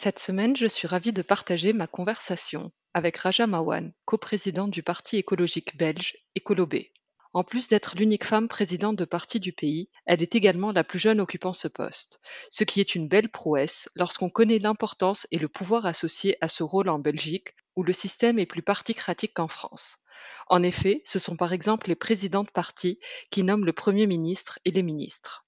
Cette semaine, je suis ravie de partager ma conversation avec Raja Mawan, coprésidente du parti écologique belge Écolobé. En plus d'être l'unique femme présidente de parti du pays, elle est également la plus jeune occupant ce poste, ce qui est une belle prouesse lorsqu'on connaît l'importance et le pouvoir associé à ce rôle en Belgique, où le système est plus particratique qu'en France. En effet, ce sont par exemple les présidents de parti qui nomment le Premier ministre et les ministres.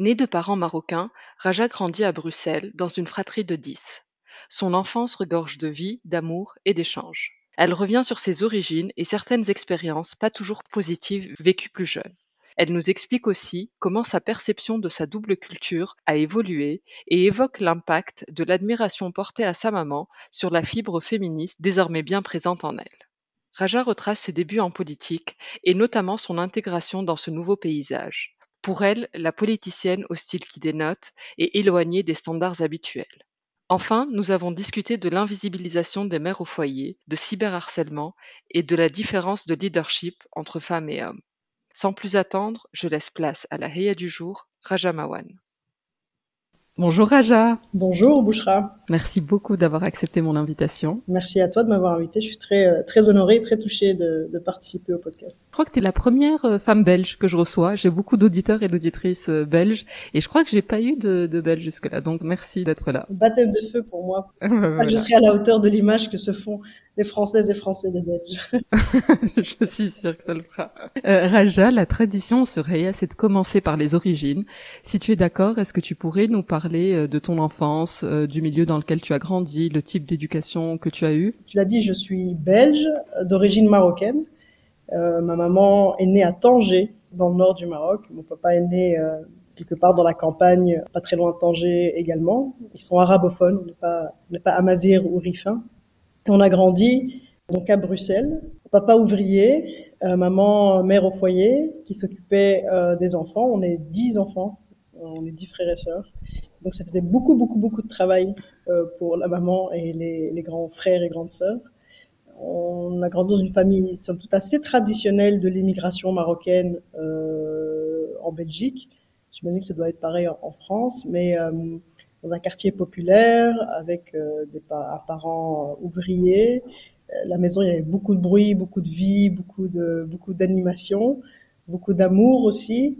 Née de parents marocains, Raja grandit à Bruxelles dans une fratrie de dix. Son enfance regorge de vie, d'amour et d'échanges. Elle revient sur ses origines et certaines expériences pas toujours positives vécues plus jeune. Elle nous explique aussi comment sa perception de sa double culture a évolué et évoque l'impact de l'admiration portée à sa maman sur la fibre féministe désormais bien présente en elle. Raja retrace ses débuts en politique et notamment son intégration dans ce nouveau paysage. Pour elle, la politicienne au style qui dénote est éloignée des standards habituels. Enfin, nous avons discuté de l'invisibilisation des mères au foyer, de cyberharcèlement et de la différence de leadership entre femmes et hommes. Sans plus attendre, je laisse place à la Heya du jour, Raja Mawan. Bonjour Raja. Bonjour Bouchra. Merci beaucoup d'avoir accepté mon invitation. Merci à toi de m'avoir invité. Je suis très, euh, très honorée, très touchée de, de, participer au podcast. Je crois que tu es la première euh, femme belge que je reçois. J'ai beaucoup d'auditeurs et d'auditrices euh, belges et je crois que j'ai pas eu de, de belge jusque-là. Donc merci d'être là. Baptême de feu pour moi. Je serai à la hauteur de l'image que se font les Françaises et Français des Belges. je suis sûre que ça le fera. Euh, Raja, la tradition serait c'est de commencer par les origines. Si tu es d'accord, est-ce que tu pourrais nous parler euh, de ton enfance, euh, du milieu dans lequel tu as grandi, le type d'éducation que tu as eu Tu l'as dit, je suis belge, d'origine marocaine. Euh, ma maman est née à Tanger, dans le nord du Maroc. Mon papa est né quelque part dans la campagne, pas très loin de Tanger également. Ils sont arabophones, on n'est pas, pas amazir ou rifin. On a grandi donc à Bruxelles. Papa ouvrier, maman mère au foyer qui s'occupait des enfants. On est dix enfants, on est dix frères et sœurs. Donc ça faisait beaucoup, beaucoup, beaucoup de travail euh, pour la maman et les, les, grands frères et grandes sœurs. On a grandi dans une famille, somme toute, assez traditionnelle de l'immigration marocaine euh, en Belgique. J'imagine que ça doit être pareil en, France, mais dans un quartier populaire avec euh, des pa parents ouvriers. Euh, la maison, il y avait beaucoup de bruit, beaucoup de vie, beaucoup de beaucoup d'animation, beaucoup d'amour aussi,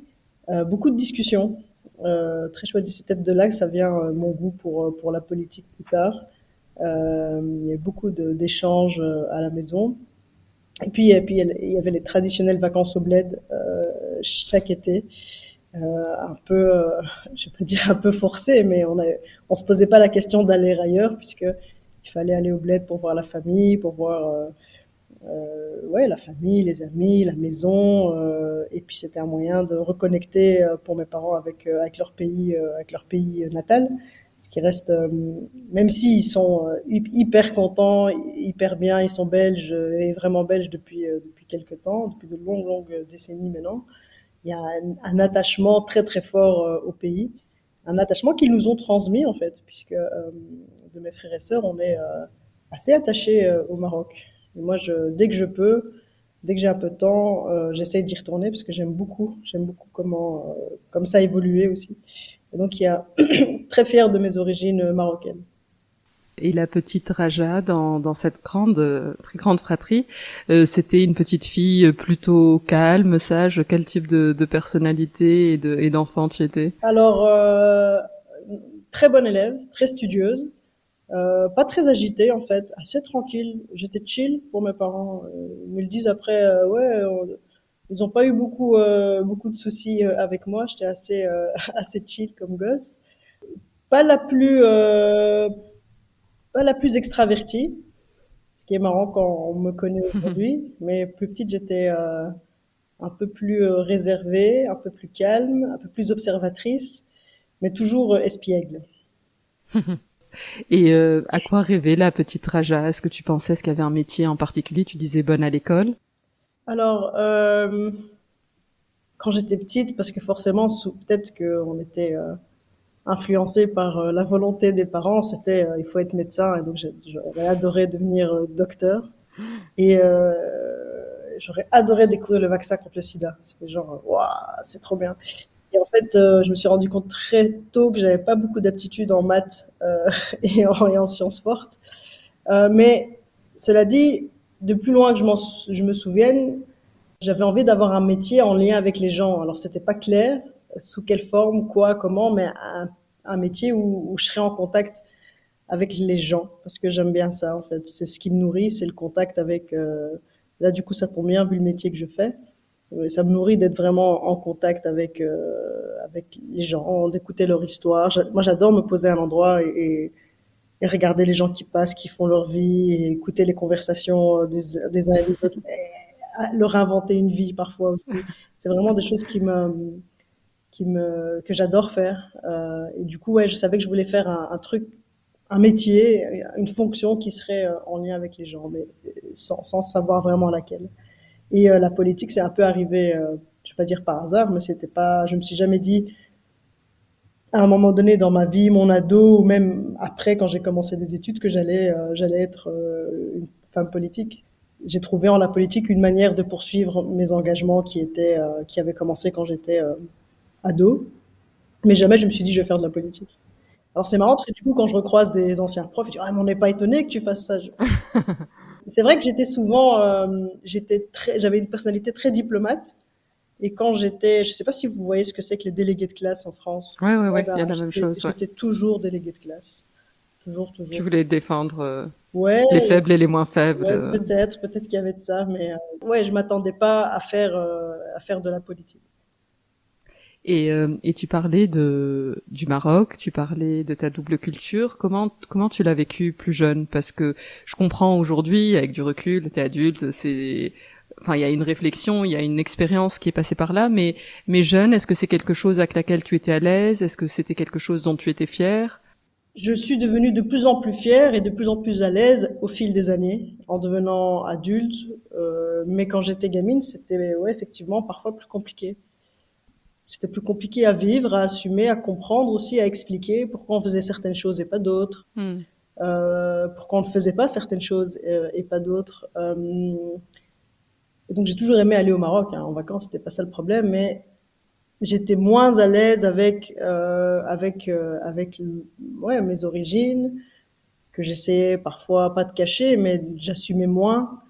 euh, beaucoup de discussions. Euh, très chouette. C'est peut-être de là que ça vient euh, mon goût pour pour la politique plus tard. Euh, il y a beaucoup d'échanges à la maison. Et puis, et puis il y avait les traditionnelles vacances au bled chaque été. Euh, un peu, euh, je peux dire un peu forcé, mais on a, on se posait pas la question d'aller ailleurs puisque il fallait aller au bled pour voir la famille, pour voir euh, euh, ouais la famille, les amis, la maison, euh, et puis c'était un moyen de reconnecter pour mes parents avec avec leur pays, avec leur pays natal. Ce qui reste, même s'ils sont hyper contents, hyper bien, ils sont belges et vraiment belges depuis depuis quelques temps, depuis de longues longues décennies maintenant il y a un, un, attachement très très fort euh, au pays, un attachement qu'ils nous ont transmis en fait, puisque euh, de mes frères et sœurs, on est euh, assez attachés au Maroc. Et moi, je, dès que je peux, dès que j'ai un peu de temps, euh, j'essaye d'y retourner parce que j'aime beaucoup, j'aime beaucoup comment, euh, comme ça a évolué aussi. Et donc, il y a très fier de mes origines marocaines. Et la petite Raja dans, dans cette grande, très grande fratrie, euh, c'était une petite fille plutôt calme, sage. Quel type de, de personnalité et d'enfant tu étais? Alors, euh, très bonne élève, très studieuse, euh, pas très agitée en fait, assez tranquille. J'étais chill pour mes parents. Euh, ils me le disent après, euh, ouais, ils ont pas eu beaucoup beaucoup de soucis avec moi. J'étais assez assez chill comme gosse. Pas la plus pas la plus extravertie, ce qui est marrant quand on me connaît aujourd'hui. mais plus petite, j'étais un peu plus réservée, un peu plus calme, un peu plus observatrice, mais toujours espiègle. Et euh, à quoi rêvait la petite Raja? Est-ce que tu pensais ce qu'il y avait un métier en particulier? Tu disais bonne à l'école? Alors, euh, quand j'étais petite, parce que forcément, peut-être qu'on était euh, influencé par la volonté des parents, c'était il faut être médecin, et donc j'aurais adoré devenir docteur. Et j'aurais adoré découvrir le vaccin contre le sida. C'était genre, waouh, c'est trop bien. Et en fait, euh, je me suis rendu compte très tôt que j'avais pas beaucoup d'aptitudes en maths euh, et, en, et, en, sciences fortes. Euh, mais cela dit, de plus loin que je, je me souvienne, j'avais envie d'avoir un métier en lien avec les gens. Alors c'était pas clair sous quelle forme, quoi, comment, mais un, un métier où, où, je serais en contact avec les gens parce que j'aime bien ça en fait. C'est ce qui me nourrit, c'est le contact avec. Euh, là du coup ça tombe bien vu le métier que je fais ça me nourrit d'être vraiment en contact avec euh, avec les gens, d'écouter leur histoire. Moi, j'adore me poser à un endroit et, et, regarder les gens qui passent, qui font leur vie, et écouter les conversations des, des uns et des autres, leur inventer une vie parfois aussi. C'est vraiment des choses qui me qui me que j'adore faire. Euh, et du coup, ouais, je savais que je voulais faire un, un, truc, un métier, une fonction qui serait euh, en lien avec les gens, mais sans, sans savoir vraiment laquelle. Et euh, la politique, c'est un peu arrivé, euh, je vais pas dire par hasard, mais c'était pas, je me suis jamais dit, à un moment donné dans ma vie, mon ado, ou même après, quand j'ai commencé des études, que j'allais, euh, j'allais être une femme politique. J'ai trouvé en la politique une manière de poursuivre mes engagements qui étaient, qui avaient commencé quand j'étais ado. Mais jamais je me suis dit, je vais faire de la politique. Alors c'est marrant parce que du coup, quand je recroise des anciens profs, ils disent, ah, mais on n'est pas étonné que tu fasses ça. C'est vrai que j'étais souvent, euh, j'étais très, j'avais une personnalité très diplomate. Et quand j'étais, je sais pas si vous voyez ce que c'est que les délégués de classe en France. Ouais, ouais, ouais, c'est la même chose. J'étais toujours délégué de classe. Toujours, toujours. Tu voulais défendre euh, ouais, les faibles et les moins faibles. Ouais, peut-être, peut-être qu'il y avait de ça, mais euh, ouais, je m'attendais pas à faire, euh, à faire de la politique. Et, euh, et, tu parlais de du Maroc, tu parlais de ta double culture. Comment comment tu l'as vécu plus jeune? Parce que je comprends aujourd'hui, avec du recul, t'es adulte, c'est enfin il y a une réflexion, il y a une expérience qui est passée par là. Mais mais jeune, est-ce que c'est quelque chose avec laquelle tu étais à l'aise? Est-ce que c'était quelque chose dont tu étais fière? Je suis devenue de plus en plus fière et de plus en plus à l'aise au fil des années, en devenant adulte. Euh, mais quand j'étais gamine, c'était ouais, effectivement parfois plus compliqué c'était plus compliqué à vivre, à assumer, à comprendre aussi, à expliquer pourquoi on faisait certaines choses et pas d'autres, hmm. euh, pourquoi on ne faisait pas certaines choses euh, et, pas d'autres. Euh, donc j'ai toujours aimé aller au Maroc hein, en vacances, c'était pas ça le problème, mais j'étais moins à l'aise avec euh, avec avec ouais mes origines que j'essayais parfois pas de cacher, mais j'assumais moins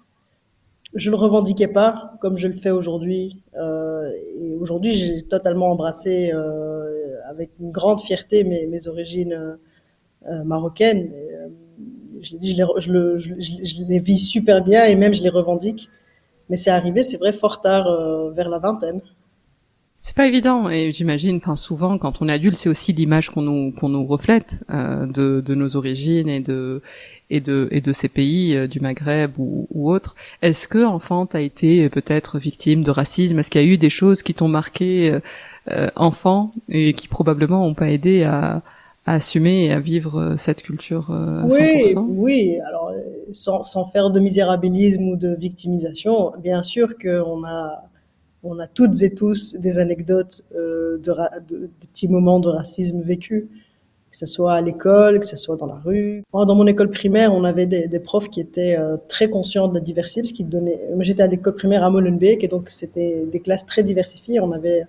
je le revendiquais pas comme je le fais aujourd'hui. Euh, et aujourd'hui, j'ai totalement embrassé euh, avec une grande fierté mes, mes origines euh, euh marocaines. Euh, je, je, les, je, le, je, les vis super bien et même je les revendique. Mais c'est arrivé, c'est vrai, fort tard, euh, vers la vingtaine. C'est pas évident et j'imagine, enfin souvent quand on est adulte, c'est aussi l'image qu'on nous qu'on nous reflète de, de nos origines et de et de et de ces pays euh, du Maghreb ou, ou autres. Est-ce que enfant tu as été euh, peut-être victime de racisme? Est-ce qu'il y a eu des choses qui t'ont marqué euh, euh enfant et qui probablement ont pas aidé à, à assumer et à vivre cette culture à oui, 100% Oui, alors sans, sans faire de misérabilisme ou de victimisation, bien sûr qu'on a on a toutes et tous des anecdotes euh, de, de, de, petits moments de racisme vécus ce soit à l'école, que ce soit dans la rue. dans mon école primaire, on avait des, des profs qui étaient euh, très conscients de la diversité, parce qu'ils donnaient. Moi, j'étais à l'école primaire à Molenbeek, et donc c'était des classes très diversifiées. On avait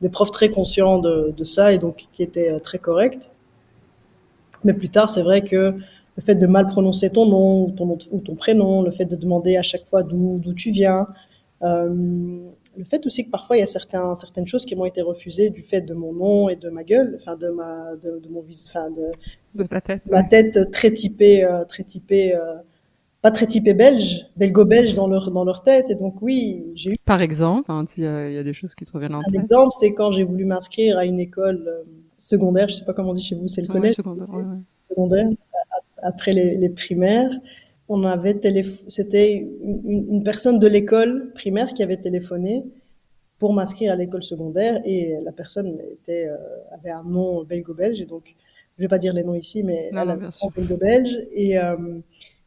des profs très conscients de, de ça, et donc qui étaient euh, très corrects. Mais plus tard, c'est vrai que le fait de mal prononcer ton nom ou ton, ou ton prénom, le fait de demander à chaque fois d'où tu viens, euh, le fait aussi que parfois il y a certains, certaines choses qui m'ont été refusées du fait de mon nom et de ma gueule, enfin de ma, de, de mon enfin de, de ta tête, ma tête très typée, euh, très typée, euh, pas très typée belge, belgo-belge dans leur dans leur tête. Et donc oui, j'ai eu. Par exemple, hein, il y, a des choses qui te reviennent en tête. Un exemple, c'est quand j'ai voulu m'inscrire à une école euh, secondaire, je sais pas comment on dit chez vous, c'est le collège. secondaire, ouais, ouais. secondaire, après les, les primaires on avait c'était une, une, personne de l'école primaire qui avait téléphoné pour m'inscrire à l'école secondaire et la personne était euh, avait un nom belgo-belge et donc je vais pas dire les noms ici mais elle avait un belgo-belge et euh,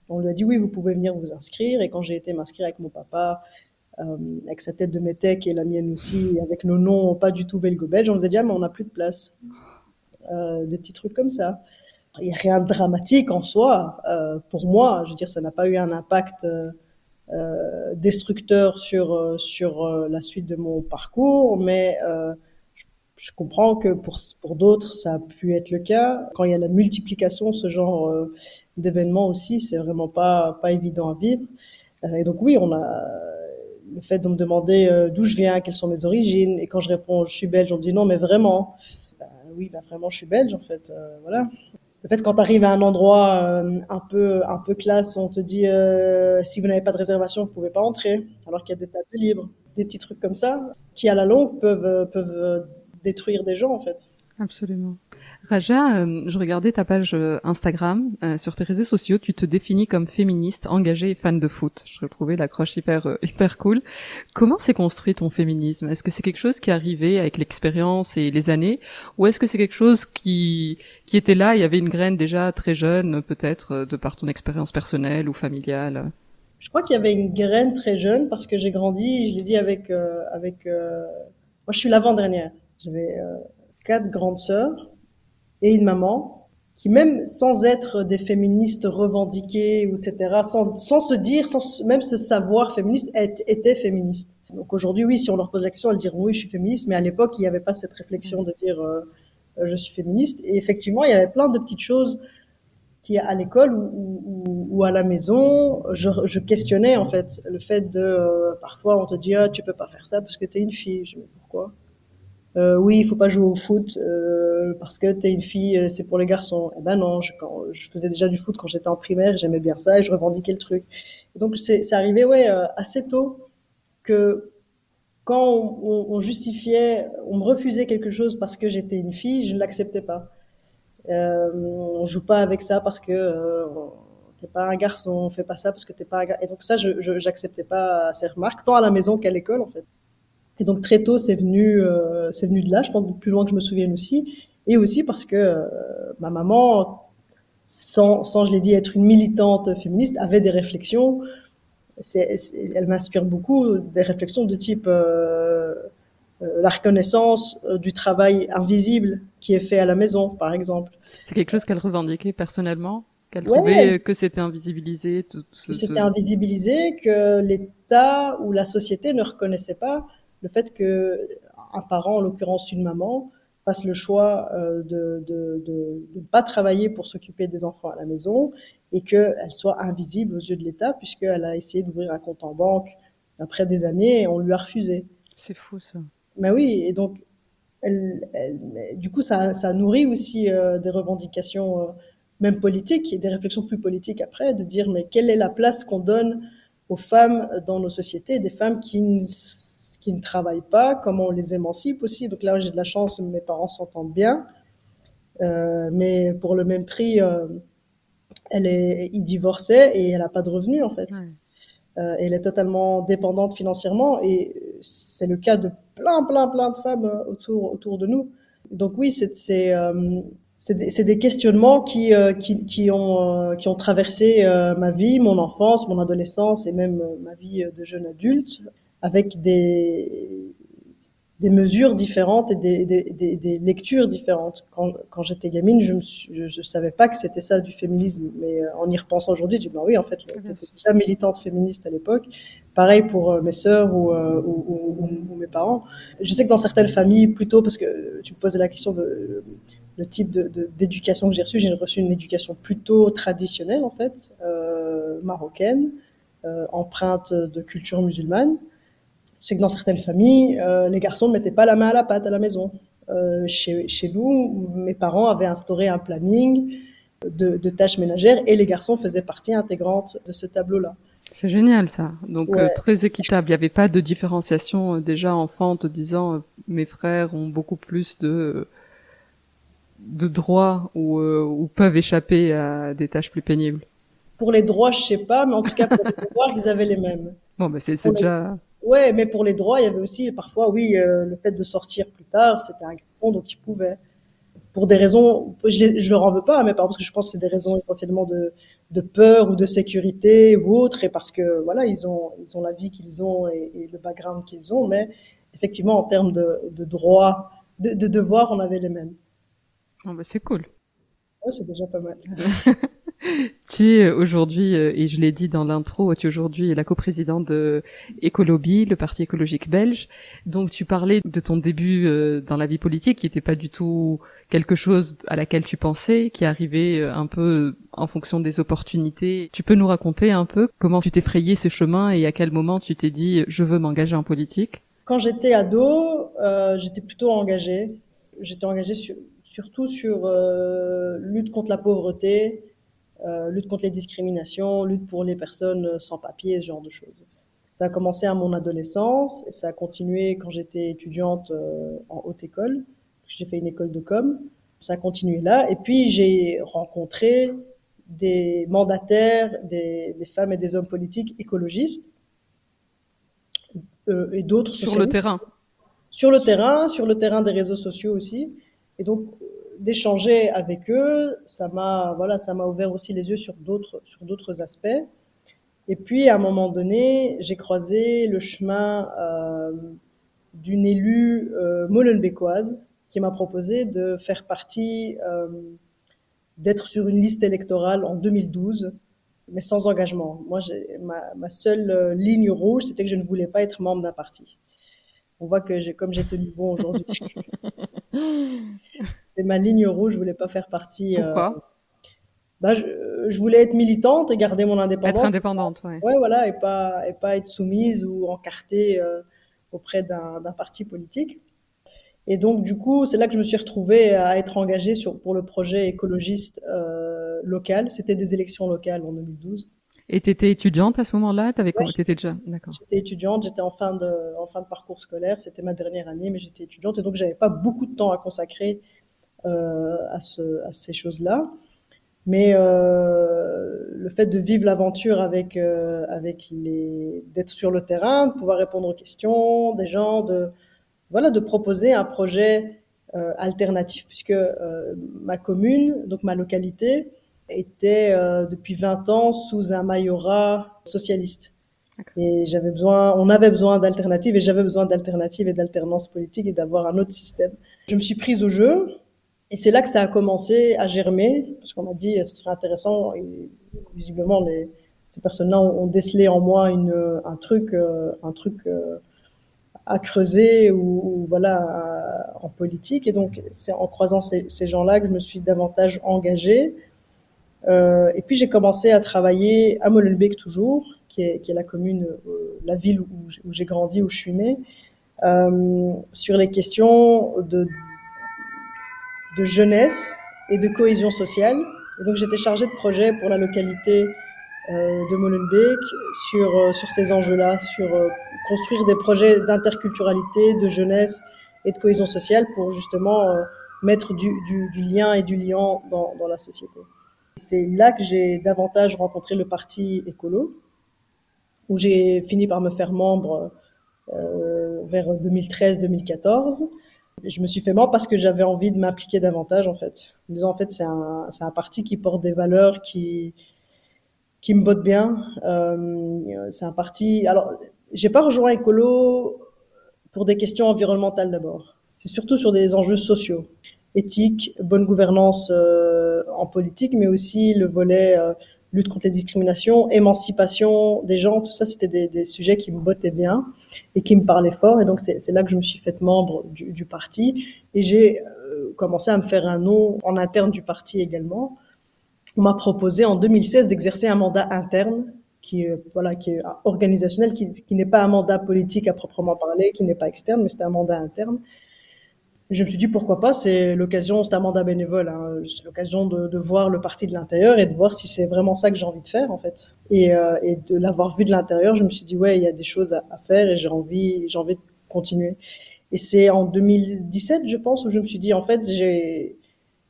on lui a dit oui vous pouvez venir vous inscrire et quand j'ai été m'inscrire avec mon papa euh, avec sa tête de métèque et la mienne aussi avec nos noms pas du tout belgo-belge on nous a dit ah mais on n'a plus de place. Des petits trucs comme ça il n'y a rien de dramatique en soi euh, pour moi. Je veux dire, ça n'a pas eu un impact euh, euh destructeur sur euh, sur euh, la suite de mon parcours, mais je, je, comprends que pour pour d'autres ça a pu être le cas. Quand il y a la multiplication, ce genre d'événements aussi, c'est vraiment pas pas évident à vivre. et donc oui, on a le fait de me demander d'où je viens, quelles sont mes origines, et quand je réponds je suis belge, on me dit non mais vraiment. Ben, oui, ben vraiment je suis belge en fait. voilà le fait quand tu arrives à un endroit euh, un peu un peu classe, on te dit euh, si vous n'avez pas de réservation, vous pouvez pas entrer, alors qu'il y a des tables libres, des petits trucs comme ça qui à la longue peuvent peuvent détruire des gens en fait. Absolument. Raja, euh, je regardais ta page euh, Instagram. Euh, sur tes réseaux sociaux, tu te définis comme féministe, engagée et fan de foot. Je trouvais l'accroche hyper hyper cool. Comment s'est construit ton féminisme? Est-ce que c'est quelque chose qui est arrivé avec l'expérience et les années, ou est-ce que c'est quelque chose qui qui était là Il y avait une graine déjà très jeune, peut-être de par ton expérience personnelle ou familiale? Je crois qu'il y avait une graine très jeune parce que j'ai grandi. Je l'ai dit avec avec. moi, je suis l'avant dernière. J'avais quatre grandes sœurs et une maman qui même sans être des féministes revendiquées etc sans, sans se dire sans même se savoir féministe étaient féministes donc aujourd'hui oui si on leur pose la question elles diront oui je suis féministe mais à l'époque il n'y avait pas cette réflexion de dire euh, euh, je suis féministe. Et effectivement il y avait plein de petites choses qui à l'école ou, ou, ou, à la maison je, je, questionnais en fait le fait de euh, parfois on te dit ah, tu peux pas faire ça parce que tu es une fille. Je dis pourquoi? Euh, oui, il faut pas jouer au foot euh, parce que t'es une fille, euh, c'est pour les garçons. Eh ben non, je, quand, je faisais déjà du foot quand j'étais en primaire, j'aimais bien ça et je revendiquais le truc. Et donc c'est arrivé ouais euh, assez tôt que quand on, on, justifiait, on me refusait quelque chose parce que j'étais une fille, je ne l'acceptais pas. Euh, on joue pas avec ça parce que euh, t'es pas un garçon, on fait pas ça parce que t'es pas un garçon. Et donc ça, je j'acceptais pas ces remarques, tant à la maison qu'à l'école en fait. Et donc très tôt, c'est venu, euh, c'est venu de là, je pense plus loin que je me souvienne aussi, et aussi parce que euh, ma maman, sans, sans je l'ai dit, être une militante féministe, avait des réflexions. C'est, elle m'inspire beaucoup des réflexions de type euh, euh la reconnaissance euh, du travail invisible qui est fait à la maison, par exemple. C'est quelque chose qu'elle revendiquait personnellement qu'elle ouais, trouvait que c'était invisibilisé tout ce, c'était invisibilisé que l'État ou la société ne reconnaissait pas le fait que un parent, en l'occurrence une maman, fasse le choix euh, de, de, de, de, ne pas travailler pour s'occuper des enfants à la maison et qu'elle soit invisible aux yeux de l'État puisqu'elle a essayé d'ouvrir un compte en banque après des années et on lui a refusé. C'est fou ça. Mais oui, et donc elle, elle, du coup ça, ça nourrit aussi euh, des revendications euh, même politiques et des réflexions plus politiques après de dire mais quelle est la place qu'on donne aux femmes dans nos sociétés, des femmes qui qui ne travaillent pas, comment on les émancipe aussi. Donc là, j'ai de la chance, mes parents s'entendent bien. Euh, mais pour le même prix, euh, elle est, il divorçait et elle n'a pas de revenus en fait. Ouais. Euh, elle est totalement dépendante financièrement et c'est le cas de plein, plein, plein de femmes euh, autour, autour de nous. Donc oui, c'est, c'est, euh, c'est des, des, questionnements qui, euh, qui, qui, ont, qui ont traversé ma vie, mon enfance, mon adolescence et même ma vie de jeune adulte avec des des mesures différentes et des, des, des, lectures différentes. Quand, quand j'étais gamine, je ne je, je, savais pas que c'était ça du féminisme, mais euh, en y repensant aujourd'hui, je dis bah oui, en fait, j'étais déjà militante féministe à l'époque. Pareil pour euh, mes sœurs ou, euh, ou, ou, ou, mes parents. Je sais que dans certaines familles, plutôt parce que tu me posais la question de le type d'éducation de, que j'ai reçu, j'ai reçu une éducation plutôt traditionnelle en fait, euh, marocaine, euh, empreinte de culture musulmane c'est que dans certaines familles, euh, les garçons ne mettaient pas la main à la pâte à la maison. Euh, chez, chez nous, mes parents avaient instauré un planning de, de, tâches ménagères et les garçons faisaient partie intégrante de ce tableau-là. C'est génial ça. Donc euh, très équitable. Il n'y avait pas de différenciation déjà enfant te disant mes frères ont beaucoup plus de de droits ou, ou peuvent échapper à des tâches plus pénibles. Pour les droits, je sais pas, mais en tout cas pour les devoirs, ils avaient les mêmes. Bon, mais c'est déjà. Ouais, mais pour les droits, il y avait aussi parfois, oui, euh, le fait de sortir plus tard, c'était un garçon, donc il pouvait. Pour des raisons, je, je leur en veux pas, mais parce que je pense que c'est des raisons essentiellement de, de peur ou de sécurité ou autre, et parce que voilà, ils ont, ils ont la vie qu'ils ont et, et, le background qu'ils ont, mais effectivement, en termes de, de droits, de, de devoirs, on avait les mêmes. Oh bah c'est cool. Ouais, c'est déjà pas mal. tu es aujourd'hui, euh, et je l'ai dit dans l'intro, tu es aujourd'hui la coprésidente de Écolobie, le parti écologique belge. Donc tu parlais de ton début euh, dans la vie politique qui n'était pas du tout quelque chose à laquelle tu pensais, qui arrivait euh, un peu en fonction des opportunités. Tu peux nous raconter un peu comment tu t'es frayé ce chemin et à quel moment tu t'es dit je veux m'engager en politique? Quand j'étais ado, euh, j'étais plutôt engagée. J'étais engagée sur, surtout sur euh, lutte contre la pauvreté, euh, lutte contre les discriminations, lutte pour les personnes sans papier, ce genre de choses. Ça a commencé à mon adolescence et ça a continué quand j'étais étudiante euh, en haute école. J'ai fait une école de com. Ça a continué là. Et puis j'ai rencontré des mandataires, des, des, femmes et des hommes politiques écologistes euh, et d'autres sur le terrain. Sur le terrain, sur le terrain des réseaux sociaux aussi. Et donc d'échanger avec eux, ça m'a voilà, ça m'a ouvert aussi les yeux sur d'autres sur d'autres aspects. Et puis à un moment donné, j'ai croisé le chemin euh, d'une élue euh, qui m'a proposé de faire partie, euh, d'être sur une liste électorale en 2012, mais sans engagement. Moi, ma, ma seule euh, ligne rouge, c'était que je ne voulais pas être membre d'un parti. On voit que j'ai, comme j'ai tenu bon aujourd'hui. c'est ma ligne rouge, je voulais pas faire partie. Euh, Pourquoi? Euh, bah, je, je, voulais être militante et garder mon indépendance. Être indépendante, ouais. Ouais, voilà, et pas et pas être soumise ou encartée euh, auprès d'un, parti politique. Et donc, du coup, c'est là que je me suis retrouvée à être engagée sur, pour le projet écologiste euh, local. C'était des élections locales en 2012. Et tu étais étudiante à ce moment-là? T'avais ouais, étais déjà D'accord. J'étais étudiante, j'étais en fin de en fin de parcours scolaire, c'était ma dernière année, mais j'étais étudiante et donc j'avais pas beaucoup de temps à consacrer euh, à ce à ces choses-là. Mais euh, le fait de vivre l'aventure avec euh, avec les d'être sur le terrain, de pouvoir répondre aux questions des gens, de voilà, de proposer un projet euh, alternatif puisque euh, ma commune, donc ma localité, était euh, depuis 20 ans sous un majorat socialiste. Et j'avais besoin, on avait besoin d'alternatives et j'avais besoin d'alternatives et d'alternance politique et d'avoir un autre système. Je me suis prise au jeu et c'est là que ça a commencé à germer parce qu'on m'a dit ce serait intéressant et visiblement les, ces personnes-là ont, décelé en moi une, un truc, euh, un truc euh, à creuser ou, ou voilà en politique. Et donc c'est en croisant ces, ces gens-là que je me suis davantage engagée. Euh, et puis j'ai commencé à travailler à Molenbeek toujours, qui est, qui est la commune, euh, la ville où, où j'ai grandi, où je suis née, euh, sur les questions de, de jeunesse et de cohésion sociale. Et donc j'étais chargée de projet pour la localité euh, de Molenbeek sur, euh, sur ces enjeux-là, sur euh, construire des projets d'interculturalité, de jeunesse et de cohésion sociale pour justement mettre du, du, du lien et du liant dans, dans la société. C'est là que j'ai davantage rencontré le parti écolo, où j'ai fini par me faire membre euh, vers 2013-2014. Je me suis fait membre parce que j'avais envie de m'impliquer davantage, en fait. En disant, en fait, c'est un, c'est un parti qui porte des valeurs qui, qui me bottent bien. Euh, c'est un parti. Alors, j'ai pas rejoint écolo pour des questions environnementales d'abord. C'est surtout sur des enjeux sociaux, éthique, bonne gouvernance euh, en politique, mais aussi le volet euh, lutte contre les discriminations, émancipation des gens, tout ça, c'était des, sujets qui me bottaient bien et qui me parlaient fort. Et donc, c'est là que je me suis faite membre du, parti et j'ai euh, commencé à me faire un nom en interne du parti également. On m'a proposé en 2016 d'exercer un mandat interne qui est, voilà, qui est organisationnel, qui, qui n'est pas un mandat politique à proprement parler, qui n'est pas externe, mais c'était un mandat interne je me suis dit pourquoi pas, c'est l'occasion, c'est un mandat bénévole, hein, c'est l'occasion de, de, voir le parti de l'intérieur et de voir si c'est vraiment ça que j'ai envie de faire en fait. Et, euh, et de l'avoir vu de l'intérieur, je me suis dit ouais, il y a des choses à, faire et j'ai envie, j'ai envie de continuer. Et c'est en 2017, je pense, où je me suis dit en fait j'ai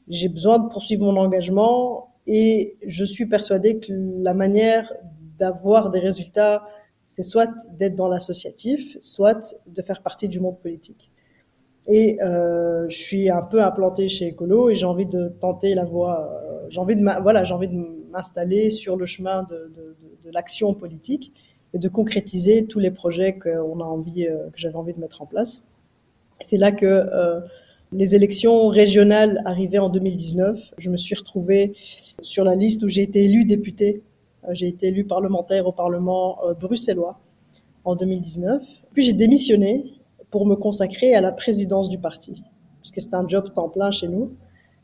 j'ai besoin de poursuivre mon engagement et je suis persuadée que la manière d'avoir des résultats, c'est soit d'être dans l'associatif, soit de faire partie du monde politique. Et euh, je suis un peu implantée chez Ecolo et j'ai envie de tenter la voie. Euh, j'ai envie de voilà, j'ai envie de m'installer sur le chemin de, de, de, de l'action politique et de concrétiser tous les projets qu'on a envie, euh, que j'avais envie de mettre en place. C'est là que euh, les élections régionales arrivaient en 2019. Je me suis retrouvée sur la liste où j'ai été élue députée. Euh, j'ai été élue parlementaire au Parlement euh, bruxellois en 2019. Puis j'ai démissionné pour me consacrer à la présidence du parti, puisque c'est un job temps plein chez nous.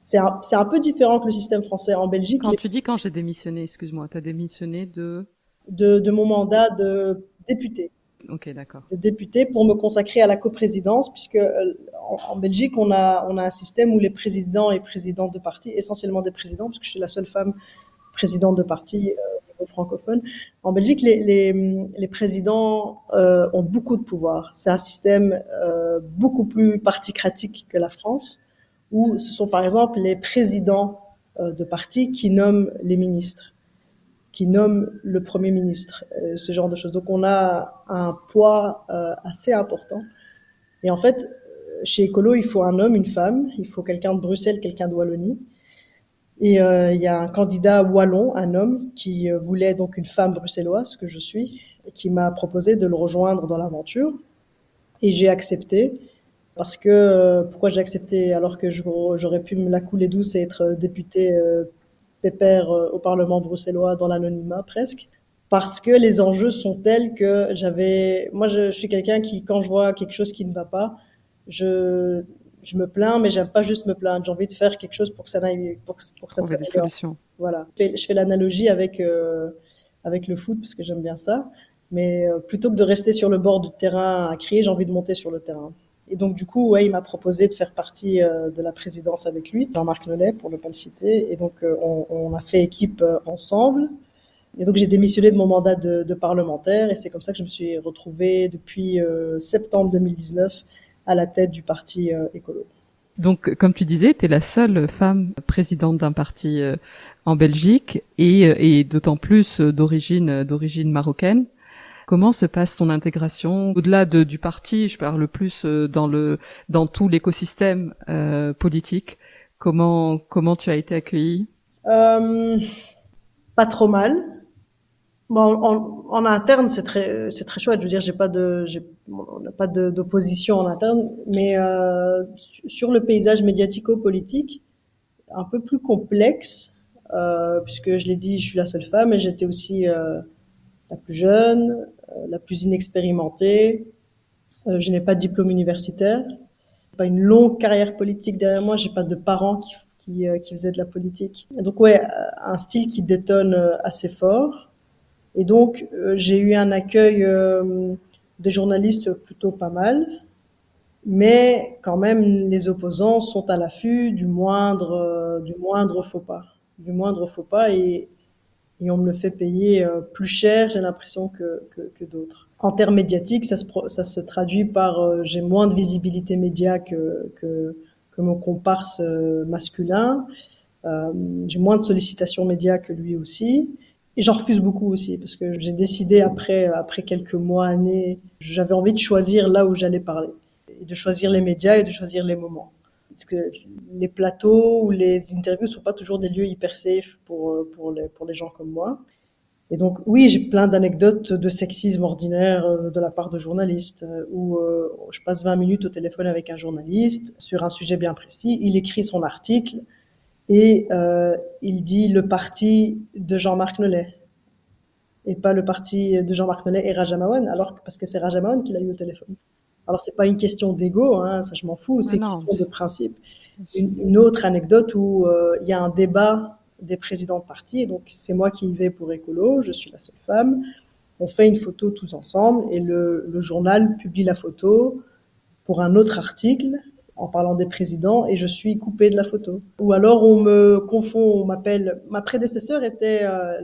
C'est un, un, peu différent que le système français en Belgique. Quand tu dis quand j'ai démissionné, excuse-moi, tu as démissionné de... de... de mon mandat de député. Ok, d'accord. De député pour me consacrer à la coprésidence, puisque euh, en, en, Belgique, on a, on a un système où les présidents et présidentes de parti, essentiellement des présidents, parce que je suis la seule femme présidente de parti euh, francophone. En Belgique, les, présidents euh, ont beaucoup de pouvoir. C'est un système euh, beaucoup plus particratique que la France, où ce sont par exemple les présidents euh, de partis qui nomment les ministres, qui nomment le Premier ministre, ce genre de choses. Donc on a un poids assez important. Et en fait, chez Ecolo, il faut un homme, une femme, il faut quelqu'un de Bruxelles, quelqu'un de Wallonie. Et euh, il y a un candidat wallon, un homme, qui euh, voulait donc une femme bruxelloise, que je suis, et qui m'a proposé de le rejoindre dans l'aventure. Et j'ai accepté. Parce que, euh, pourquoi j'ai accepté alors que j'aurais pu me la couler douce et être euh, pépère euh, au Parlement bruxellois dans l'anonymat presque Parce que les enjeux sont tels que j'avais... Moi, je suis quelqu'un qui, quand je vois quelque chose qui ne va pas, je je me plains, mais j'aime pas juste me plaindre. J'ai envie de faire quelque chose pour que ça aille, pour, pour que ça des solutions. Voilà. Je fais l'analogie avec euh, avec le foot parce que j'aime bien ça. Mais euh, plutôt que de rester sur le bord du terrain à crier, j'ai envie de monter sur le terrain. Et donc du coup, ouais, il m'a proposé de faire partie euh, de la présidence avec lui, Jean-Marc Nollet, pour ne pas le citer. Et donc euh, on, on, a fait équipe euh, ensemble. Et donc j'ai démissionné de mon mandat de, de parlementaire et c'est comme ça que je me suis retrouvée depuis euh, septembre 2019 à la tête du parti euh, écolo. Donc, comme tu disais, tu es la seule femme présidente d'un parti euh, en Belgique et, euh, et d'autant plus d'origine d'origine marocaine. Comment se passe ton intégration au-delà de, du parti? Je parle plus dans le dans tout l'écosystème euh, politique. Comment comment tu as été accueillie? Euh, Pas trop mal. Bon, en, en interne, c'est très, c'est très chouette. Je veux dire, j'ai pas de, j'ai, on n'a pas d'opposition en interne, mais euh, sur le paysage médiatico-politique, un peu plus complexe, euh, puisque je l'ai dit, je suis la seule femme, et j'étais aussi euh, la plus jeune, euh, la plus inexpérimentée. Euh, je n'ai pas de diplôme universitaire, pas une longue carrière politique derrière moi. J'ai pas de parents qui, qui, euh, qui faisaient de la politique. Et donc ouais, un style qui détonne assez fort. Et donc, euh, j'ai eu un accueil euh, des journalistes plutôt pas mal, mais quand même, les opposants sont à l'affût du moindre, euh, du moindre faux pas, du moindre faux pas, et, et on me le fait payer euh, plus cher, j'ai l'impression que, que, que d'autres. En termes médiatiques, ça se, ça se traduit par euh, j'ai moins de visibilité média que, que, que mon comparse euh, masculin, j'ai moins de sollicitations médias que lui aussi. Et j'en refuse beaucoup aussi parce que j'ai décidé après, après quelques mois, années, j'avais envie de choisir là où j'allais parler et de choisir les médias et de choisir les moments. Parce que les plateaux ou les interviews sont pas toujours des lieux hyper safe pour, pour les, pour les gens comme moi. Et donc oui, j'ai plein d'anecdotes de sexisme ordinaire euh, de la part de journalistes, euh, où euh, je passe 20 minutes au téléphone avec un journaliste sur un sujet bien précis, il écrit son article et il dit le parti de Jean-Marc Nollet et pas le parti de Jean-Marc Nollet et Rajamawan, alors parce que c'est Rajamawan qui l'a eu au téléphone. Alors c'est pas une question d'ego, hein, ça je m'en fous, c'est une question de principe. Une, une, autre anecdote où il y a un débat des présidents de parti. Et donc, c'est moi qui y vais pour Écolo, je suis la seule femme. On fait une photo tous ensemble et le, le journal publie la photo pour un autre article en parlant des présidents et je suis coupée de la photo. Ou alors on me confond, on m'appelle. Ma prédécesseur était euh,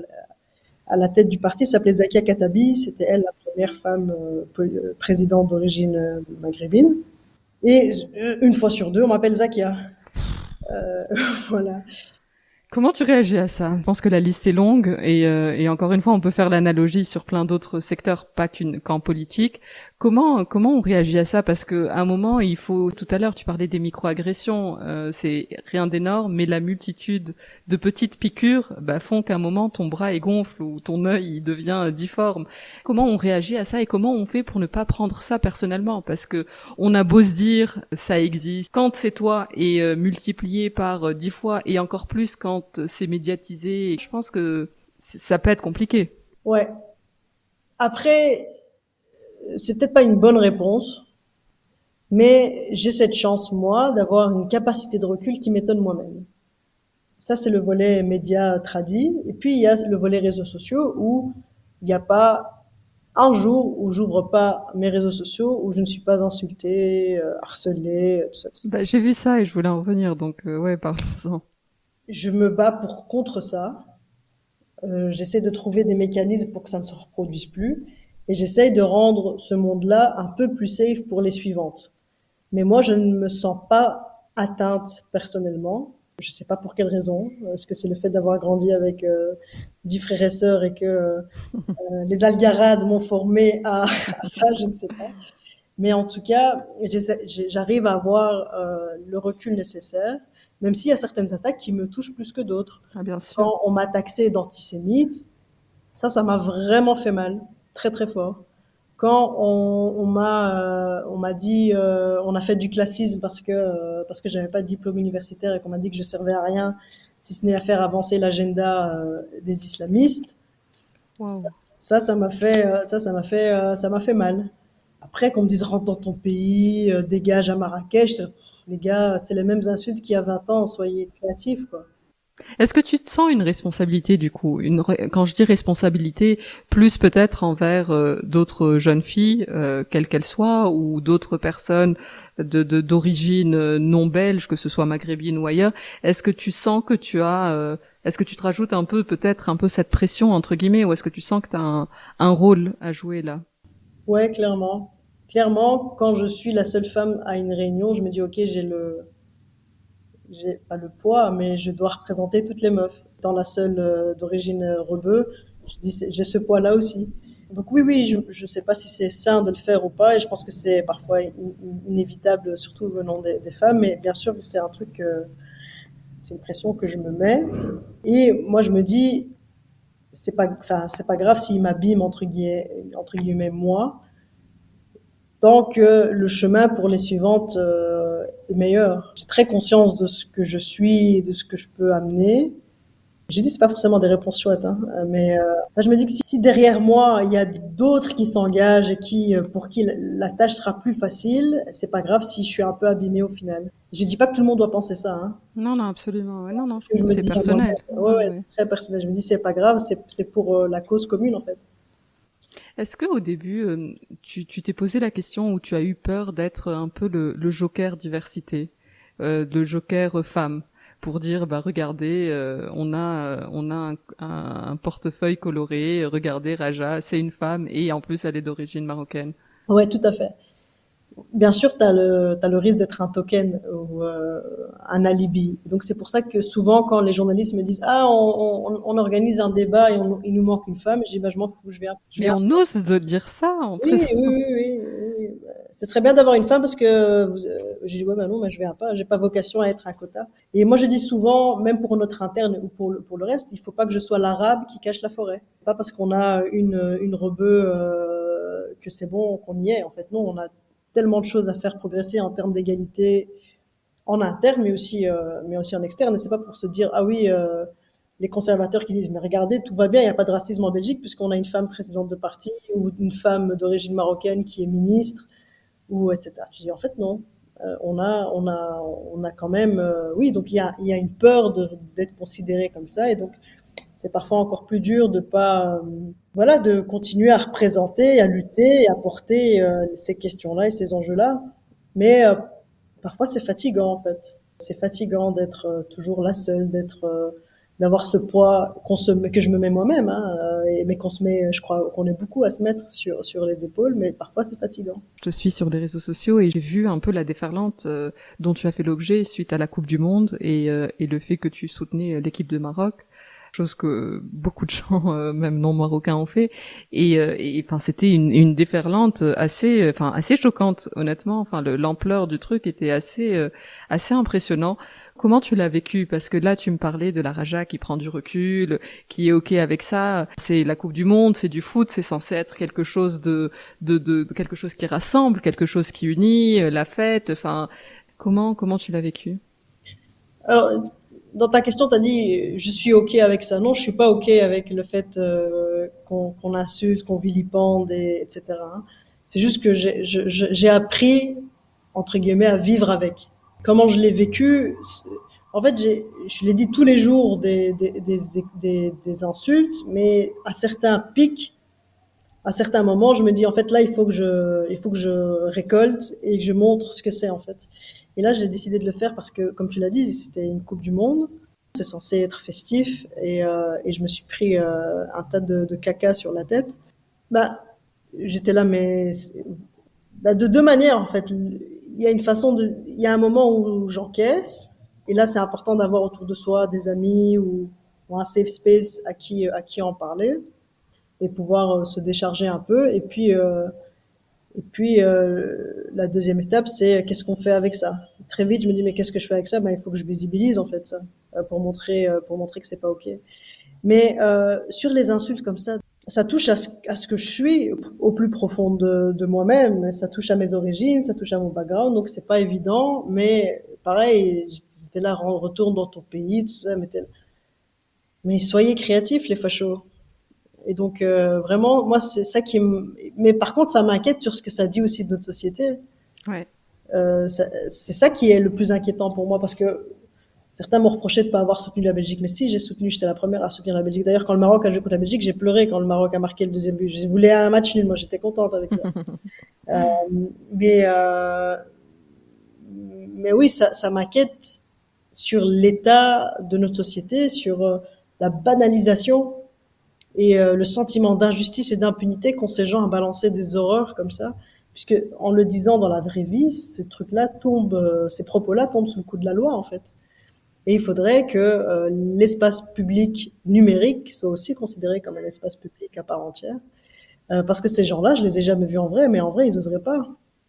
à la tête du parti, s'appelait Zakia Katabi, c'était elle la première femme euh, euh, présidente d'origine maghrébine. Et une fois sur deux, on m'appelle Zakia. voilà. Comment tu réagis à ça? Je pense que la liste est longue et, et encore une fois, on peut faire l'analogie sur plein d'autres secteurs, pas qu'en politique. Comment comment on réagit à ça? Parce que à un moment, il faut. Tout à l'heure, tu parlais des microagressions. Euh, c'est rien d'énorme, mais la multitude de petites piqûres bah, font qu'à un moment, ton bras est gonfle ou ton œil il devient difforme. Comment on réagit à ça et comment on fait pour ne pas prendre ça personnellement? Parce que on a beau se dire ça existe. Quand c'est toi et euh, multiplié par euh, dix fois et encore plus quand c'est médiatisé, je pense que ça peut être compliqué. Ouais. Après, c'est peut-être pas une bonne réponse, mais j'ai cette chance, moi, d'avoir une capacité de recul qui m'étonne moi-même. Ça, c'est le volet média tradit. Et puis, il y a le volet réseaux sociaux où il n'y a pas un jour où j'ouvre pas mes réseaux sociaux où je ne suis pas insultée, euh, harcelée, tout ça. Bah, j'ai vu ça et je voulais en revenir, donc euh, ouais, parlons-en. Je me bats pour contre ça. Euh, J'essaie de trouver des mécanismes pour que ça ne se reproduise plus et j'essaye de rendre ce monde-là un peu plus safe pour les suivantes. Mais moi, je ne me sens pas atteinte personnellement. Je ne sais pas pour quelle raison. Est-ce que c'est le fait d'avoir grandi avec euh, dix frères et sœurs et que euh, les algarades m'ont formé à, ça Je ne sais pas. Mais en tout cas, j'arrive à avoir euh, le recul nécessaire, même s'il y a certaines attaques qui me touchent plus que d'autres. Ah, bien sûr. Quand on m'a taxé d'antisémite, ça, ça m'a vraiment fait mal très très fort. Quand on, m'a euh, on m'a dit euh, on a fait du classisme parce que euh, parce que j'avais pas de diplôme universitaire et qu'on m'a dit que je servais à rien si ce n'est à faire avancer l'agenda des islamistes. Ça, ça m'a fait ça ça m'a fait ça m'a fait mal. Après qu'on me dise rentre dans ton pays, dégage à Marrakech, les gars, c'est les mêmes insultes qu'il y a 20 ans, soyez créatifs quoi. Est-ce que tu te sens une responsabilité du coup? Une, Quand je dis responsabilité, plus peut-être envers euh, d'autres jeunes filles, euh, quelles qu'elles soient, ou d'autres personnes de d'origine euh, non belge, que ce soit maghrébine ou ailleurs. Est-ce que tu sens que tu as, euh, est-ce que tu te rajoutes un peu peut-être un peu cette pression entre guillemets, ou est-ce que tu sens que tu as un, un rôle à jouer là? Ouais, clairement. Clairement, quand je suis la seule femme à une réunion, je me dis ok, j'ai le j'ai pas le poids, mais je dois représenter toutes les meufs. Dans la seule euh, d'origine euh, rebeu, j'ai ce poids-là aussi. Donc oui, oui, je ne sais pas si c'est sain de le faire ou pas, et je pense que c'est parfois inévitable, surtout venant des, femmes, mais bien sûr c'est un truc, euh, c'est une pression que je me mets. Et moi, je me dis, c'est pas, pas grave s'il m'abîme entre guillemets, entre guillemets moi, tant que le chemin pour les suivantes meilleur. J'ai très conscience de ce que je suis et de ce que je peux amener. J'ai dit c'est pas forcément des réponses chouettes, hein, mais euh, je me dis que si, derrière moi il y a d'autres qui s'engagent et qui euh, pour qui la tâche sera plus facile, c'est pas grave si je suis un peu abîmée au final. Je dis pas que tout le monde doit penser ça. Hein. Non non absolument, ouais, non non, c'est personnel. Ouais, ouais, c'est très personnel. Je me dis c'est pas grave, c'est pour euh, la cause commune en fait. Est-ce que au début, euh, tu t'es posé la question ou tu as eu peur d'être un peu le, joker diversité, euh, le joker femme, pour dire bah regardez, euh, on a on a un, un, un, portefeuille coloré, regardez Raja, c'est une femme et en plus elle est d'origine marocaine? Ouais, tout à fait bien sûr, tu as le, as le risque d'être un token ou euh, un alibi. Donc c'est pour ça que souvent, quand les journalistes me disent ah on, on, organise un débat et il nous manque une femme, je dis bah je m'en fous, je viens. Mais on ose de dire ça en oui, oui, oui, oui, ce serait bien d'avoir une femme parce que vous, euh, j'ai dit ouais mais non mais je viens pas j'ai pas vocation à être un quota et moi je dis souvent même pour notre interne ou pour le, pour le reste il faut pas que je sois l'arabe qui cache la forêt. Pas parce qu'on a une une rebeu euh, que c'est bon qu'on y est. En fait non on a tellement de choses à faire progresser en termes d'égalité en interne mais aussi euh, mais aussi en externe et c'est pas pour se dire ah oui euh, les conservateurs qui disent mais regardez tout va bien il n'y a pas de racisme en Belgique puisqu'on a une femme présidente de parti ou une femme d'origine marocaine qui est ministre ou etc. En fait non, euh, on a on a on a quand même oui donc il y a y a une peur d'être considéré comme ça et donc c'est parfois encore plus dur de pas euh, voilà de continuer à représenter, à lutter, à porter ces questions-là et ces enjeux-là, mais parfois c'est fatigant en fait. C'est fatigant d'être toujours la seule, d'être d'avoir ce poids qu'on se que je me mets moi-même hein, euh, mais qu'on se met je crois qu'on est beaucoup à se mettre sur sur les épaules mais parfois c'est fatigant. Je suis sur les réseaux sociaux et j'ai vu un peu la déferlante euh, dont tu as fait l'objet suite à la Coupe du monde et euh, et le fait que tu soutenais l'équipe de Maroc chose que beaucoup de gens, même non marocains, ont fait. Et, et enfin, c'était une, une déferlante assez, enfin, assez choquante, honnêtement. Enfin, l'ampleur du truc était assez, assez impressionnant. Comment tu l'as vécu? Parce que là, tu me parlais de la Raja qui prend du recul, qui est ok avec ça. C'est la Coupe du Monde, c'est du foot, c'est censé être quelque chose de, de, de, quelque chose qui rassemble, quelque chose qui unit, euh, la fête. Enfin, comment comment tu l'as vécu? Alors, dans ta question, tu as dit je suis ok avec ça. Non, je suis pas ok avec le fait euh, qu'on insulte, qu'on vilipende, et, etc. Hein. C'est juste que j'ai appris entre guillemets à vivre avec comment je l'ai vécu, en fait, je l'ai dit tous les jours des, des, des, des, insultes, mais à certains pics, à certains moments, je me dis en fait là, il faut que je, il faut que je récolte et que je montre ce que c'est en fait. Et là, j'ai décidé de le faire parce que, comme tu l'as dit, c'était une Coupe du Monde. C'est censé être festif et, euh, et je me suis pris euh, un tas de, de, caca sur la tête. Bah, j'étais là, mais bah, de deux manières en fait il y a une façon de, il y a un moment où j'encaisse, et là c'est important d'avoir autour de soi des amis ou, un safe space à qui à qui en parler et pouvoir euh, se décharger un peu. Et puis euh, et puis euh, la deuxième étape c'est qu'est-ce qu'on fait avec ça? Très vite je me dis mais qu'est-ce que je fais avec ça? Ben il faut que je visibilise en fait ça pour montrer pour montrer que c'est pas ok. Mais sur les insultes comme ça, ça touche à ce, à ce, que je suis au plus profond de, de moi-même. Ça touche à mes origines, ça touche à mon background, donc c'est pas évident. Mais pareil, j'étais là, retourne dans ton pays, tout ça. Mais, mais soyez créatifs, les fachos. Et donc euh, vraiment, moi, c'est ça qui. Me... Mais par contre, ça m'inquiète sur ce que ça dit aussi de notre société. Ouais. Euh, c'est ça qui est le plus inquiétant pour moi parce que Certains m'ont reproché de ne pas avoir soutenu la Belgique, mais si, j'ai soutenu, j'étais la première à soutenir la Belgique. D'ailleurs, quand le Maroc a joué contre la Belgique, j'ai pleuré quand le Maroc a marqué le deuxième but. Je voulais un match nul, moi j'étais contente avec ça. euh, mais, euh, mais oui, ça, ça m'inquiète sur l'état de notre société, sur euh, la banalisation et euh, le sentiment d'injustice et d'impunité qu'ont ces gens à balancer des horreurs comme ça. Puisque en le disant dans la vraie vie, ces trucs-là tombent, euh, ces propos-là tombent sous le coup de la loi en fait. Et il faudrait que euh, l'espace public numérique soit aussi considéré comme un espace public à part entière. Parce que ces gens-là, je les ai jamais vus en vrai, mais en vrai, ils n'oseraient pas.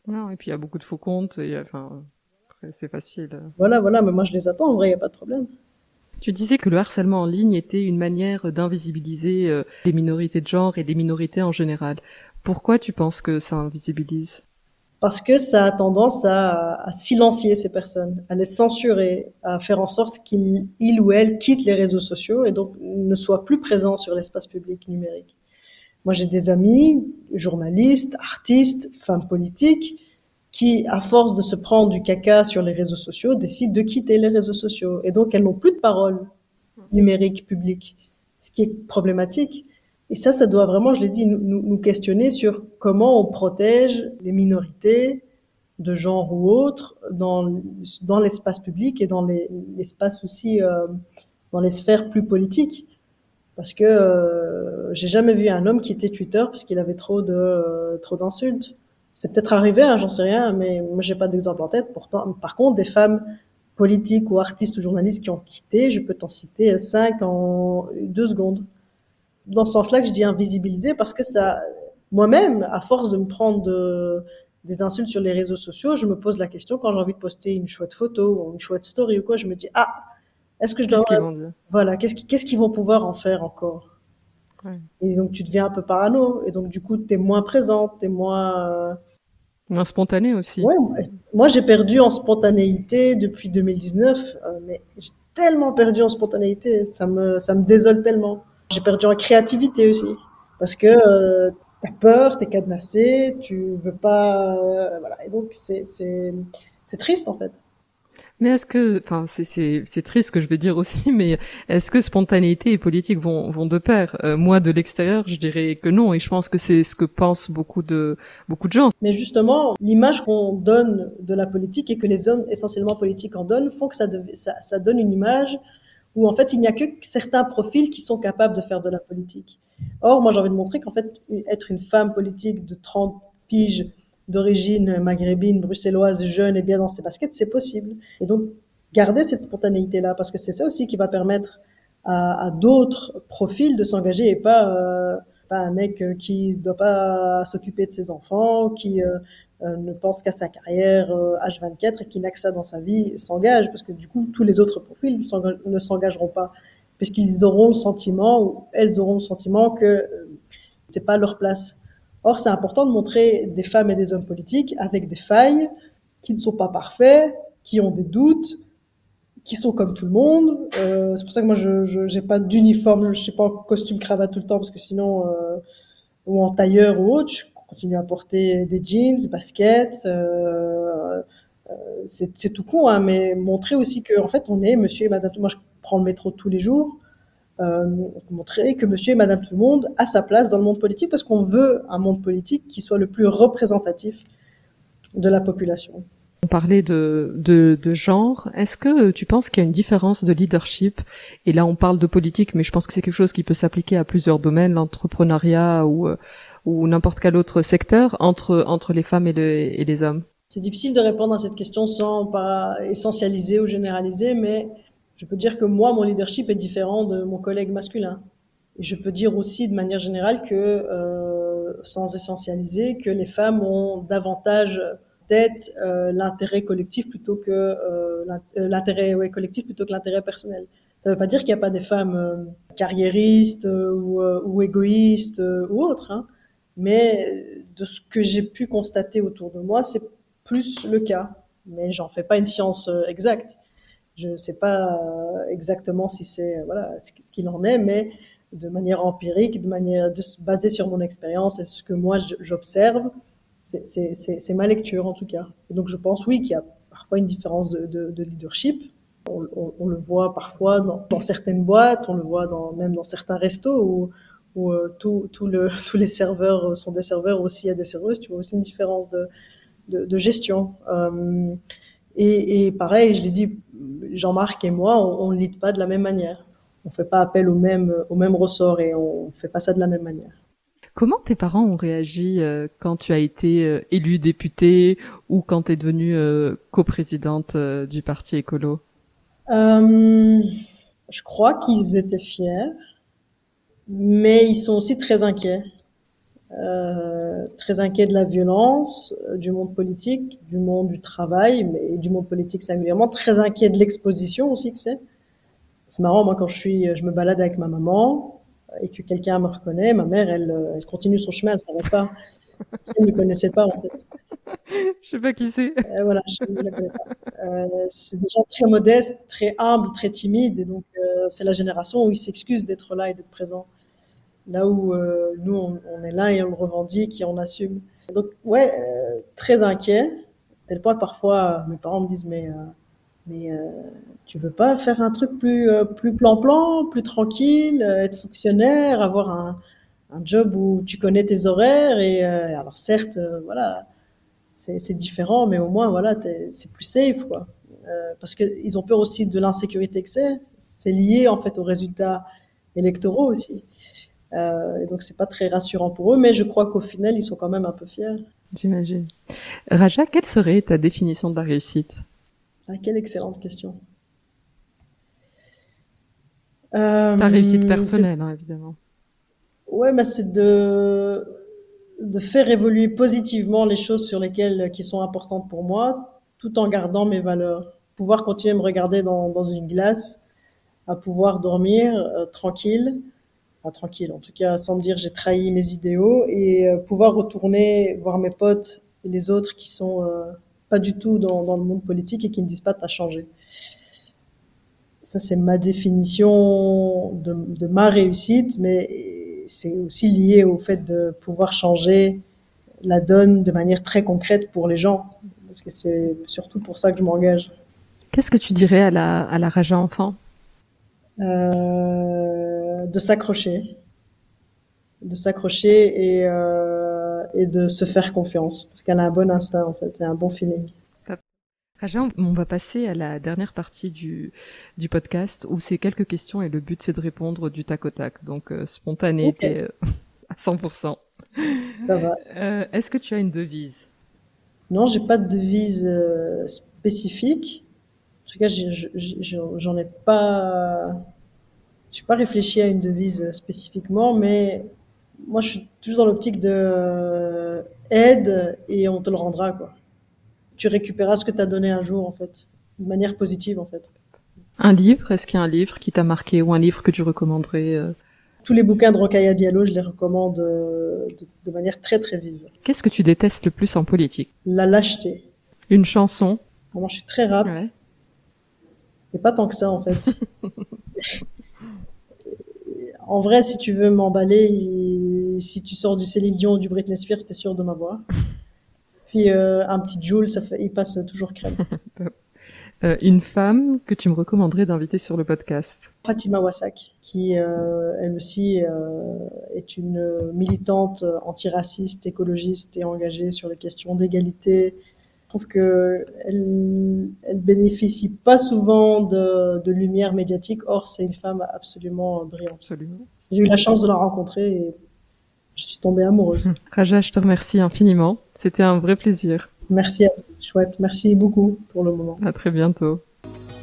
Non, et puis il y a beaucoup de faux comptes, et enfin, c'est facile. Voilà, voilà, mais moi je les attends, en vrai, il n'y a pas de problème. Tu disais que le harcèlement en ligne était une manière d'invisibiliser euh, les minorités de genre et des minorités en général. Pourquoi tu penses que ça invisibilise? Parce que ça a tendance à, silencier ces personnes, à les censurer, à faire en sorte qu'ils il ou elles quittent les réseaux sociaux et donc ne soient plus présents sur l'espace public numérique. Moi, j'ai des amis, journalistes, artistes, femmes politiques, qui, à force de se prendre du caca sur les réseaux sociaux, décident de quitter les réseaux sociaux. Et donc, elles n'ont plus de parole numérique publique, ce qui est problématique. Et ça, ça doit vraiment, je l'ai dit, nous, nous, questionner sur comment on protège les minorités de genre ou autre dans, dans l'espace public et dans l'espace aussi, euh, dans les sphères plus politiques. Parce que euh, j'ai jamais vu un homme quitter Twitter parce qu'il avait trop de euh, trop d'insultes. C'est peut-être arrivé, hein, j'en sais rien, mais moi j'ai pas d'exemple en tête. Pourtant, par contre, des femmes politiques ou artistes ou journalistes qui ont quitté, je peux t'en citer cinq en deux secondes. Dans ce sens-là que je dis invisibiliser parce que ça, moi-même, à force de me prendre des insultes sur les réseaux sociaux, je me pose la question quand j'ai envie de poster une chouette photo ou une chouette story ou quoi, je me dis ah, est-ce que je dois voilà, qu'est-ce qu'est-ce qu'ils vont pouvoir en faire encore? Et donc tu deviens un peu parano et donc du coup tu es moins présente, tu es moins euh, moins spontané aussi. Ouais, moi j'ai perdu en spontanéité depuis 2019, euh, mais j'ai tellement perdu en spontanéité, ça me ça me désole tellement. J'ai perdu en créativité aussi parce que euh, t'as peur, t'es cadenassé, tu veux pas, euh, voilà. Et donc c'est c'est c'est triste en fait. Mais est-ce que, enfin, c'est triste que je vais dire aussi, mais est-ce que spontanéité et politique vont vont de pair? Euh, Moi, de l'extérieur, je dirais que non, et je pense que c'est ce que pensent beaucoup de beaucoup de gens. Mais justement, l'image qu'on donne de la politique et que les hommes essentiellement politiques en donnent font que ça, ça, ça donne une image où en fait il n'y a que certains profils qui sont capables de faire de la politique. Or, moi, j'ai envie de montrer qu'en fait, être une femme politique de 30 piges d'origine maghrébine, bruxelloise, jeune et bien dans ses baskets, c'est possible. Et donc, garder cette spontanéité-là, parce que c'est ça aussi qui va permettre à, à d'autres profils de s'engager et pas, euh, pas un mec euh, qui doit pas s'occuper de ses enfants, qui euh, euh ne pense qu'à sa carrière H24 et qui n'a que ça dans sa vie s'engage, parce que du coup, tous les autres profils ne s'engageront pas puisqu'ils auront le sentiment, ou elles auront le sentiment que euh, c'est pas leur place. Or, c'est important de montrer des femmes et des hommes politiques avec des failles, qui ne sont pas parfaits, qui ont des doutes, qui sont comme tout le monde. Euh, c'est pour ça que moi, je n'ai pas d'uniforme, je suis pas en costume cravate tout le temps, parce que sinon, euh, ou en tailleur ou autre, je continue à porter des jeans, baskets. Euh, euh c'est tout con, hein, mais montrer aussi que en fait, on est Monsieur et Madame. Moi, je prend le métro tous les jours, montrer que monsieur et madame tout le monde a sa place dans le monde politique parce qu'on veut un monde politique qui soit le plus représentatif de la population. On parlait de, de, de genre. Est-ce que tu penses qu'il y a une différence de leadership? Et là, on parle de politique, mais je pense que c'est quelque chose qui peut s'appliquer à plusieurs domaines, l'entrepreneuriat ou, euh, ou n'importe quel autre secteur, entre, entre les femmes et, et les hommes. C'est difficile de répondre à cette question sans pas essentialiser ou généraliser, mais je peux dire que moi, mon leadership est différent de mon collègue masculin. Et je peux dire aussi de manière générale que, euh, sans essentialiser, que les femmes ont davantage d'être euh, l'intérêt collectif plutôt que euh, euh l'intérêt ouais, collectif plutôt que l'intérêt personnel. Ça ne veut pas dire qu'il n'y a pas des femmes euh, carriéristes euh, ou, ou, égoïstes ou autres, hein, mais de ce que j'ai pu constater autour de moi, c'est plus le cas. Mais j'en fais pas une science exacte. Je ne sais pas euh, exactement si c'est euh, voilà ce qu'il en est, mais de manière empirique, de manière de baser sur mon expérience et ce que moi j'observe, c'est ma lecture en tout cas. Et donc je pense oui qu'il y a parfois une différence de, de, de leadership. On, on, on, le voit parfois dans, dans, certaines boîtes, on le voit dans, même dans certains restos où, où euh, tout, tout le, tous les serveurs sont des serveurs aussi à des serveuses. Tu vois aussi une différence de, de, de gestion. Euh, et, et, pareil, je l'ai dit, Jean-Marc et moi, on ne lit pas de la même manière. On fait pas appel au même, au même ressort et on fait pas ça de la même manière. Comment tes parents ont réagi euh, quand tu as été euh, élue députée ou quand tu es devenue euh, coprésidente du parti écolo? Je crois qu'ils étaient fiers, mais ils sont aussi très inquiets. Euh, très inquiet de la violence, euh, du monde politique, du monde du travail, mais du monde politique singulièrement, très inquiet de l'exposition aussi que c'est. C'est marrant, moi quand je suis, je me balade avec ma maman et que quelqu'un me reconnaît, ma mère, elle, elle continue son chemin, elle s'arrête pas. Elle ne me connaissait pas en fait. Je sais pas qui c'est. Euh, voilà, je ne la connais pas. Euh, c'est des gens très modestes, très humbles, très timides, et donc euh, c'est la génération où ils s'excusent d'être là et d'être présents là où euh, nous, on, est là et on le revendique et on assume. Donc, ouais, euh, très inquiet, tel point parfois mes parents me disent, mais, euh, mais tu veux pas faire un truc plus plus plan-plan, plus tranquille, être fonctionnaire, avoir un, un job où tu connais tes horaires et alors certes, voilà, c'est différent, mais au moins voilà, c'est plus safe quoi. parce qu'ils ont peur aussi de l'insécurité que c'est. C'est lié en fait aux résultats électoraux aussi. Euh, et donc c'est pas très rassurant pour eux, mais je crois qu'au final ils sont quand même un peu fiers. J'imagine. Raja, quelle serait ta définition de la réussite? Ah, Quelle excellente question. ta réussite euh, personnelle, hein, évidemment. Ouais, mais c'est de de faire évoluer positivement les choses sur lesquelles qui sont importantes pour moi, tout en gardant mes valeurs. Pouvoir continuer à me regarder dans, dans une glace, à pouvoir dormir euh, tranquille, tranquille en tout cas, sans me dire j'ai trahi mes idéaux et euh, pouvoir retourner voir mes potes et les autres qui sont euh, pas du tout dans, dans, le monde politique et qui me disent pas t'as changé. Ça c'est ma définition de, de ma réussite, mais c'est aussi lié au fait de pouvoir changer la donne de manière très concrète pour les gens. Parce que c'est surtout pour ça que je m'engage. Qu'est-ce que tu dirais à la, à la Raja enfant? Euh, De s'accrocher. De s'accrocher et, euh, et de se faire confiance. Parce qu'elle a un bon instinct, en fait, et un bon feeling. Raja, on va passer à la dernière partie du, du podcast où c'est quelques questions et le but c'est de répondre du tac au tac. Donc euh, spontanéité euh, à 100%. Ça va. Euh, Est-ce que tu as une devise? Non, j'ai pas de devise euh, spécifique. En tout cas, j'en ai, ai pas. J'ai pas réfléchi à une devise spécifiquement, mais moi je suis toujours dans l'optique de aide et on te le rendra quoi tu récupéreras ce que tu as donné un jour, en fait, de manière positive, en fait. Un livre, est-ce qu'il y a un livre qui t'a marqué ou un livre que tu recommanderais euh? Tous les bouquins de Rokhaya Diallo, je les recommande euh, de, de manière très très vive. Qu'est-ce que tu détestes le plus en politique? La lâcheté. Une chanson? Moi, je suis très rap. Ouais. Et pas tant que ça, en fait. en vrai, si tu veux m'emballer, si tu sors du Céline Dion ou du Britney Spears, t'es sûr de m'avoir. Puis euh, un petit Joule, ça fait, il passe toujours crème. euh, une femme que tu me recommanderais d'inviter sur le podcast Fatima Wassak, qui euh, elle aussi est une militante antiraciste, écologiste et engagée sur les questions d'égalité. Je trouve que elle, elle bénéficie pas souvent de, de lumière médiatique. Or, c'est une femme absolument brillante. Absolument. J'ai eu la chance de la rencontrer et je suis tombée amoureuse. Raja, je te remercie infiniment. C'était un vrai plaisir. Merci à vous. Chouette. Merci beaucoup pour le moment. À très bientôt.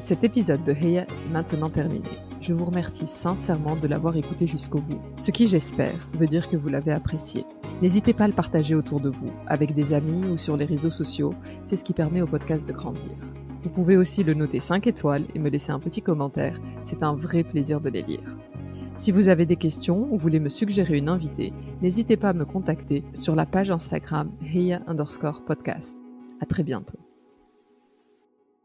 Cet épisode de Heya est maintenant terminé. Je vous remercie sincèrement de l'avoir écouté jusqu'au bout. Ce qui, j'espère, veut dire que vous l'avez apprécié. N'hésitez pas à le partager autour de vous, avec des amis ou sur les réseaux sociaux. C'est ce qui permet au podcast de grandir. Vous pouvez aussi le noter 5 étoiles et me laisser un petit commentaire. C'est un vrai plaisir de les lire. Si vous avez des questions ou voulez me suggérer une invitée, n'hésitez pas à me contacter sur la page Instagram Heya underscore podcast. À très bientôt.